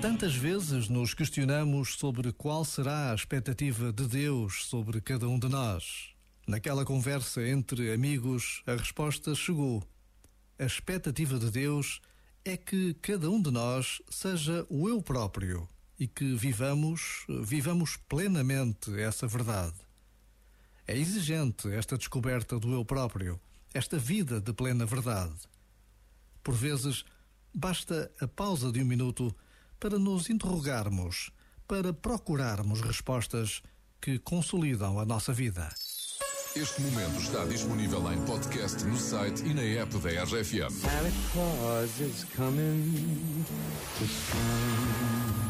Tantas vezes nos questionamos sobre qual será a expectativa de Deus sobre cada um de nós. Naquela conversa entre amigos, a resposta chegou. A expectativa de Deus é que cada um de nós seja o eu próprio e que vivamos, vivamos plenamente essa verdade. É exigente esta descoberta do eu próprio, esta vida de plena verdade. Por vezes, basta a pausa de um minuto para nos interrogarmos, para procurarmos respostas que consolidam a nossa vida. Este momento está disponível em podcast no site e na app da RFM.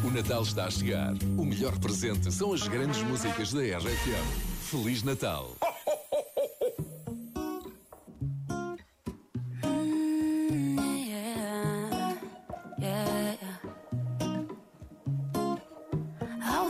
O Natal está a chegar. O melhor presente são as grandes músicas da RFM. Feliz Natal!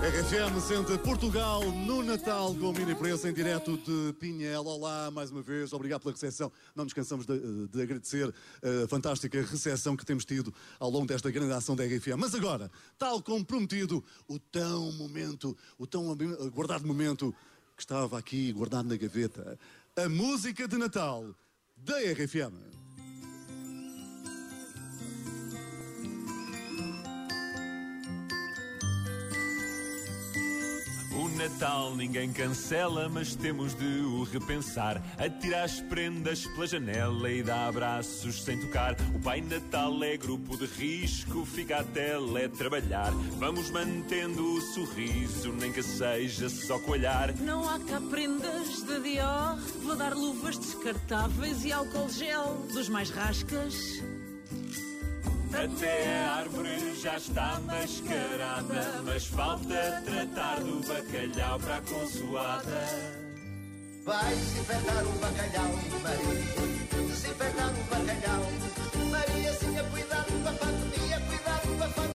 RFM senta Portugal no Natal com o Mini Preço em direto de Pinhel. Olá, mais uma vez, obrigado pela recepção. Não nos cansamos de, de agradecer a fantástica recepção que temos tido ao longo desta grande ação da RFM. Mas agora, tal como prometido, o tão momento, o tão guardado momento que estava aqui guardado na gaveta, a música de Natal da RFM. Natal ninguém cancela, mas temos de o repensar. Atirar as prendas pela janela e dar abraços sem tocar. O Pai Natal é grupo de risco, fica a teletrabalhar. Vamos mantendo o sorriso, nem que seja só coalhar. Não há cá prendas de Dior. Vou dar luvas descartáveis e álcool gel dos mais rascas. Até a árvore já está mascarada, mas falta tratar do bacalhau para a consoada. Vai desinfetar o bacalhau,